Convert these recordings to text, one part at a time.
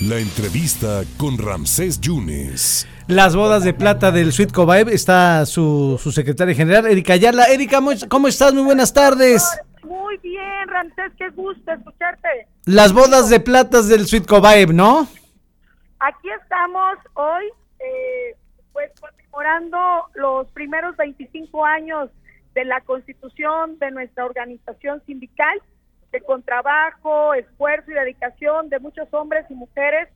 La entrevista con Ramsés Yunes. Las bodas de plata del Sweet Cobaeb está su, su secretaria general, Erika Ayala. Erika, ¿cómo estás? Muy buenas tardes. Muy bien, Ramsés, qué gusto escucharte. Las bodas de plata del Sweet Cobaeb, ¿no? Aquí estamos hoy, eh, pues conmemorando los primeros 25 años de la constitución de nuestra organización sindical con trabajo, esfuerzo y dedicación de muchos hombres y mujeres,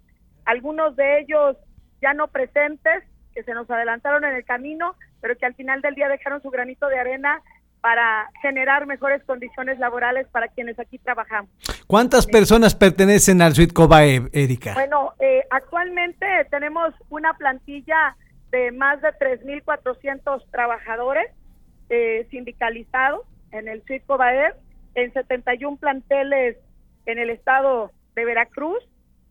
algunos de ellos ya no presentes, que se nos adelantaron en el camino, pero que al final del día dejaron su granito de arena para generar mejores condiciones laborales para quienes aquí trabajamos. ¿Cuántas personas pertenecen al Suite Cobae, Erika? Bueno, eh, actualmente tenemos una plantilla de más de 3.400 trabajadores eh, sindicalizados en el Suite Cobae en 71 planteles en el estado de Veracruz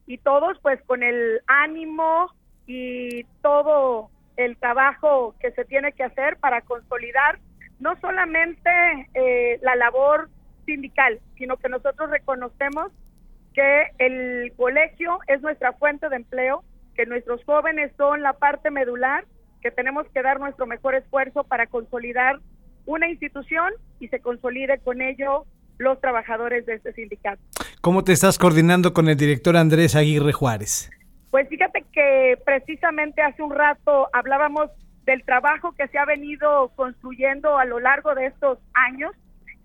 y todos pues con el ánimo y todo el trabajo que se tiene que hacer para consolidar no solamente eh, la labor sindical, sino que nosotros reconocemos que el colegio es nuestra fuente de empleo, que nuestros jóvenes son la parte medular, que tenemos que dar nuestro mejor esfuerzo para consolidar una institución y se consolide con ello los trabajadores de este sindicato. ¿Cómo te estás coordinando con el director Andrés Aguirre Juárez? Pues fíjate que precisamente hace un rato hablábamos del trabajo que se ha venido construyendo a lo largo de estos años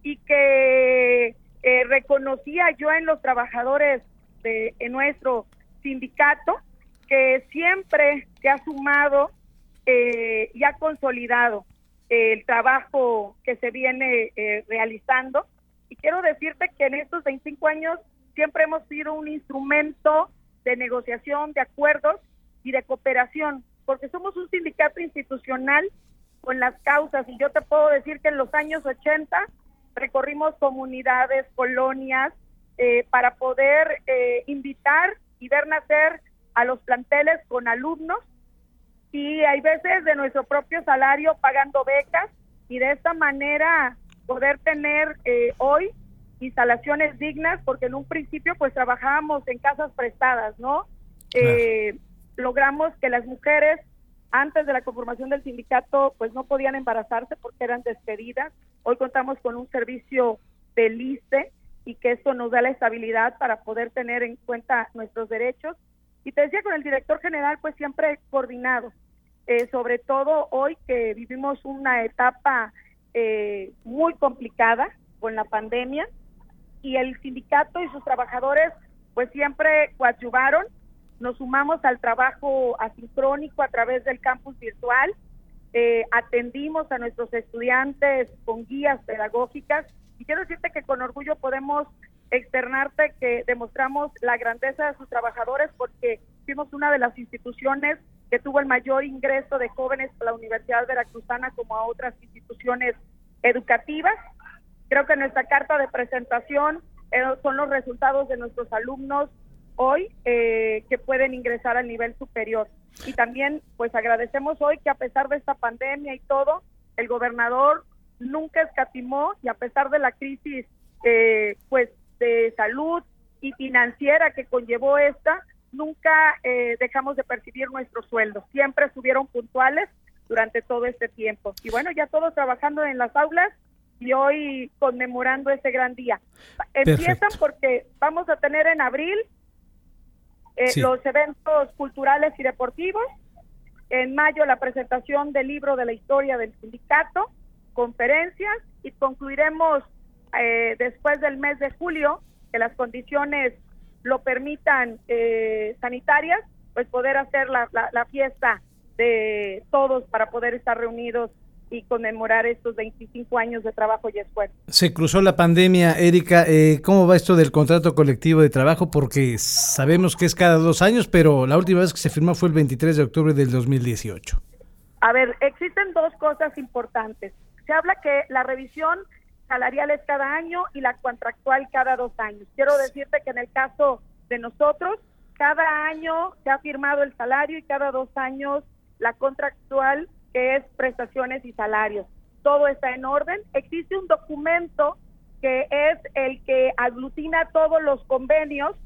y que eh, reconocía yo en los trabajadores de nuestro sindicato que siempre se ha sumado eh, y ha consolidado el trabajo que se viene eh, realizando quiero decirte que en estos 25 años siempre hemos sido un instrumento de negociación, de acuerdos y de cooperación, porque somos un sindicato institucional con las causas. Y yo te puedo decir que en los años 80 recorrimos comunidades, colonias, eh, para poder eh, invitar y ver nacer a los planteles con alumnos. Y hay veces de nuestro propio salario pagando becas y de esta manera poder tener eh, hoy instalaciones dignas, porque en un principio pues trabajábamos en casas prestadas, ¿no? Eh, logramos que las mujeres antes de la conformación del sindicato pues no podían embarazarse porque eran despedidas. Hoy contamos con un servicio de LISTE y que esto nos da la estabilidad para poder tener en cuenta nuestros derechos. Y te decía con el director general pues siempre coordinado, eh, sobre todo hoy que vivimos una etapa eh, muy complicada con la pandemia y el sindicato y sus trabajadores pues siempre coadyuvaron, nos sumamos al trabajo asincrónico a través del campus virtual, eh, atendimos a nuestros estudiantes con guías pedagógicas. Y quiero decirte que con orgullo podemos externarte que demostramos la grandeza de sus trabajadores porque fuimos una de las instituciones que tuvo el mayor ingreso de jóvenes a la Universidad Veracruzana como a otras instituciones educativas. Creo que nuestra carta de presentación eh, son los resultados de nuestros alumnos hoy eh, que pueden ingresar al nivel superior. Y también, pues agradecemos hoy que a pesar de esta pandemia y todo, el gobernador nunca escatimó y a pesar de la crisis, eh, pues de salud y financiera que conllevó esta, nunca dejamos de percibir nuestros sueldos. Siempre estuvieron puntuales durante todo este tiempo. Y bueno, ya todos trabajando en las aulas y hoy conmemorando ese gran día. Empiezan porque vamos a tener en abril eh, los eventos culturales y deportivos, en mayo la presentación del libro de la historia del sindicato, conferencias y concluiremos eh, después del mes de julio, que las condiciones lo permitan eh, sanitarias, pues poder hacer la, la fiesta de todos para poder estar reunidos y conmemorar estos 25 años de trabajo y esfuerzo. Se cruzó la pandemia, Erika. Eh, ¿Cómo va esto del contrato colectivo de trabajo? Porque sabemos que es cada dos años, pero la última vez que se firmó fue el 23 de octubre del 2018. A ver, existen dos cosas importantes. Se habla que la revisión salarial es cada año y la contractual cada dos años. Quiero decirte que en el caso de nosotros, cada año se ha firmado el salario y cada dos años la contractual que es prestaciones y salarios. Todo está en orden. Existe un documento que es el que aglutina todos los convenios,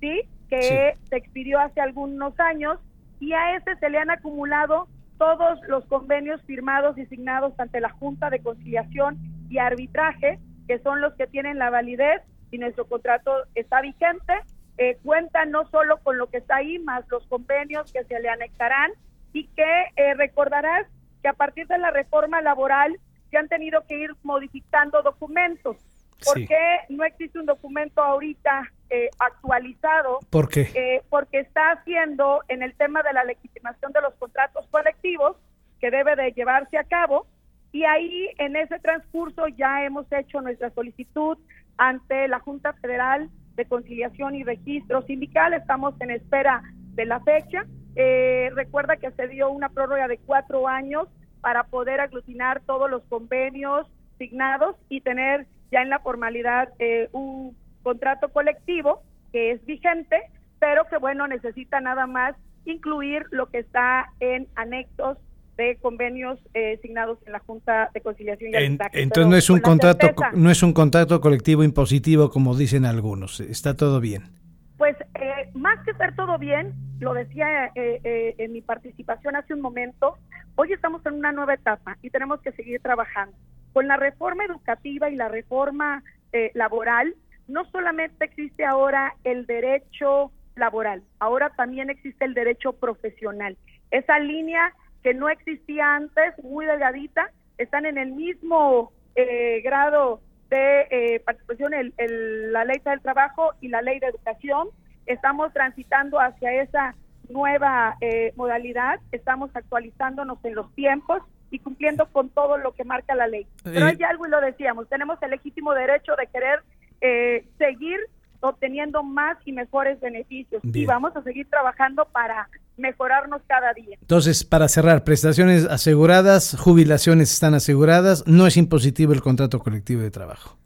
¿sí? Que se expidió hace algunos años y a ese se le han acumulado todos los convenios firmados y signados ante la Junta de Conciliación y Arbitraje, que son los que tienen la validez y nuestro contrato está vigente. Eh, cuenta no solo con lo que está ahí, más los convenios que se le anexarán y que eh, recordarás que a partir de la reforma laboral se han tenido que ir modificando documentos. ¿Por qué no existe un documento ahorita eh, actualizado? ¿Por qué? Eh, porque está haciendo en el tema de la legitimación de los contratos colectivos que debe de llevarse a cabo y ahí en ese transcurso ya hemos hecho nuestra solicitud ante la Junta Federal de Conciliación y Registro Sindical. Estamos en espera de la fecha. Eh, recuerda que se dio una prórroga de cuatro años para poder aglutinar todos los convenios signados y tener ya en la formalidad eh, un contrato colectivo que es vigente, pero que bueno, necesita nada más incluir lo que está en anexos de convenios eh, signados en la Junta de Conciliación y entonces no es un contrato no es un contrato colectivo impositivo como dicen algunos, está todo bien. Pues eh, más que estar todo bien, lo decía en mi participación hace un momento, hoy estamos en una nueva etapa y tenemos que seguir trabajando. Con la reforma educativa y la reforma eh, laboral, no solamente existe ahora el derecho laboral, ahora también existe el derecho profesional. Esa línea que no existía antes, muy delgadita, están en el mismo eh, grado de eh, participación el, la ley del trabajo y la ley de educación. Estamos transitando hacia esa nueva modalidad, estamos actualizándonos en los tiempos y cumpliendo con todo lo que marca la ley. Pero hay algo y lo decíamos, tenemos el legítimo derecho de querer eh, seguir obteniendo más y mejores beneficios y vamos a seguir trabajando para mejorarnos cada día. Entonces, para cerrar, prestaciones aseguradas, jubilaciones están aseguradas, no es impositivo el contrato colectivo de trabajo.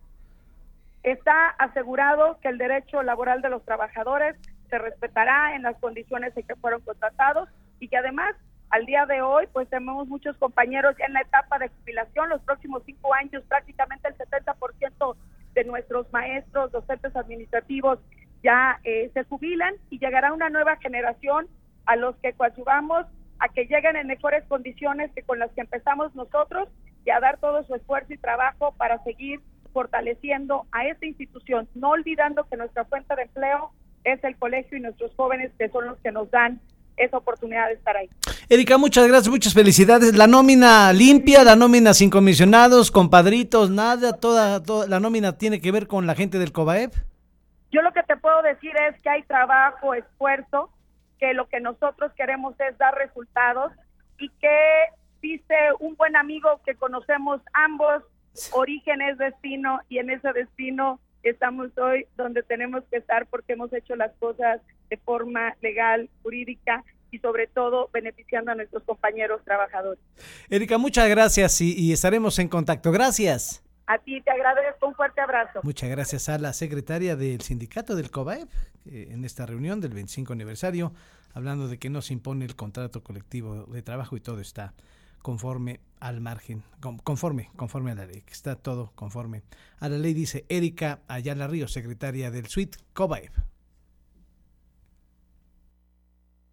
Está asegurado que el derecho laboral de los trabajadores se respetará en las condiciones en que fueron contratados y que además al día de hoy, pues tenemos muchos compañeros ya en la etapa de jubilación. Los próximos cinco años, prácticamente el 70% de nuestros maestros, docentes administrativos ya eh, se jubilan y llegará una nueva generación a los que coadyuvamos a que lleguen en mejores condiciones que con las que empezamos nosotros y a dar todo su esfuerzo y trabajo para seguir fortaleciendo a esta institución, no olvidando que nuestra fuente de empleo es el colegio y nuestros jóvenes que son los que nos dan esa oportunidad de estar ahí. Erika, muchas gracias, muchas felicidades. La nómina limpia, la nómina sin comisionados, compadritos, nada, toda, toda la nómina tiene que ver con la gente del COBAEP. Yo lo que te puedo decir es que hay trabajo, esfuerzo, que lo que nosotros queremos es dar resultados y que dice un buen amigo que conocemos ambos, origen es destino y en ese destino estamos hoy donde tenemos que estar porque hemos hecho las cosas de forma legal, jurídica y sobre todo beneficiando a nuestros compañeros trabajadores. Erika, muchas gracias y, estaremos en contacto. Gracias. A ti te agradezco un fuerte abrazo. Muchas gracias a la secretaria del sindicato del COBAEP en esta reunión del 25 aniversario, hablando de que no se impone el contrato colectivo de trabajo y todo está conforme al margen, conforme, conforme a la ley, está todo conforme a la ley, dice Erika Ayala Río, secretaria del SUIT COBAEP.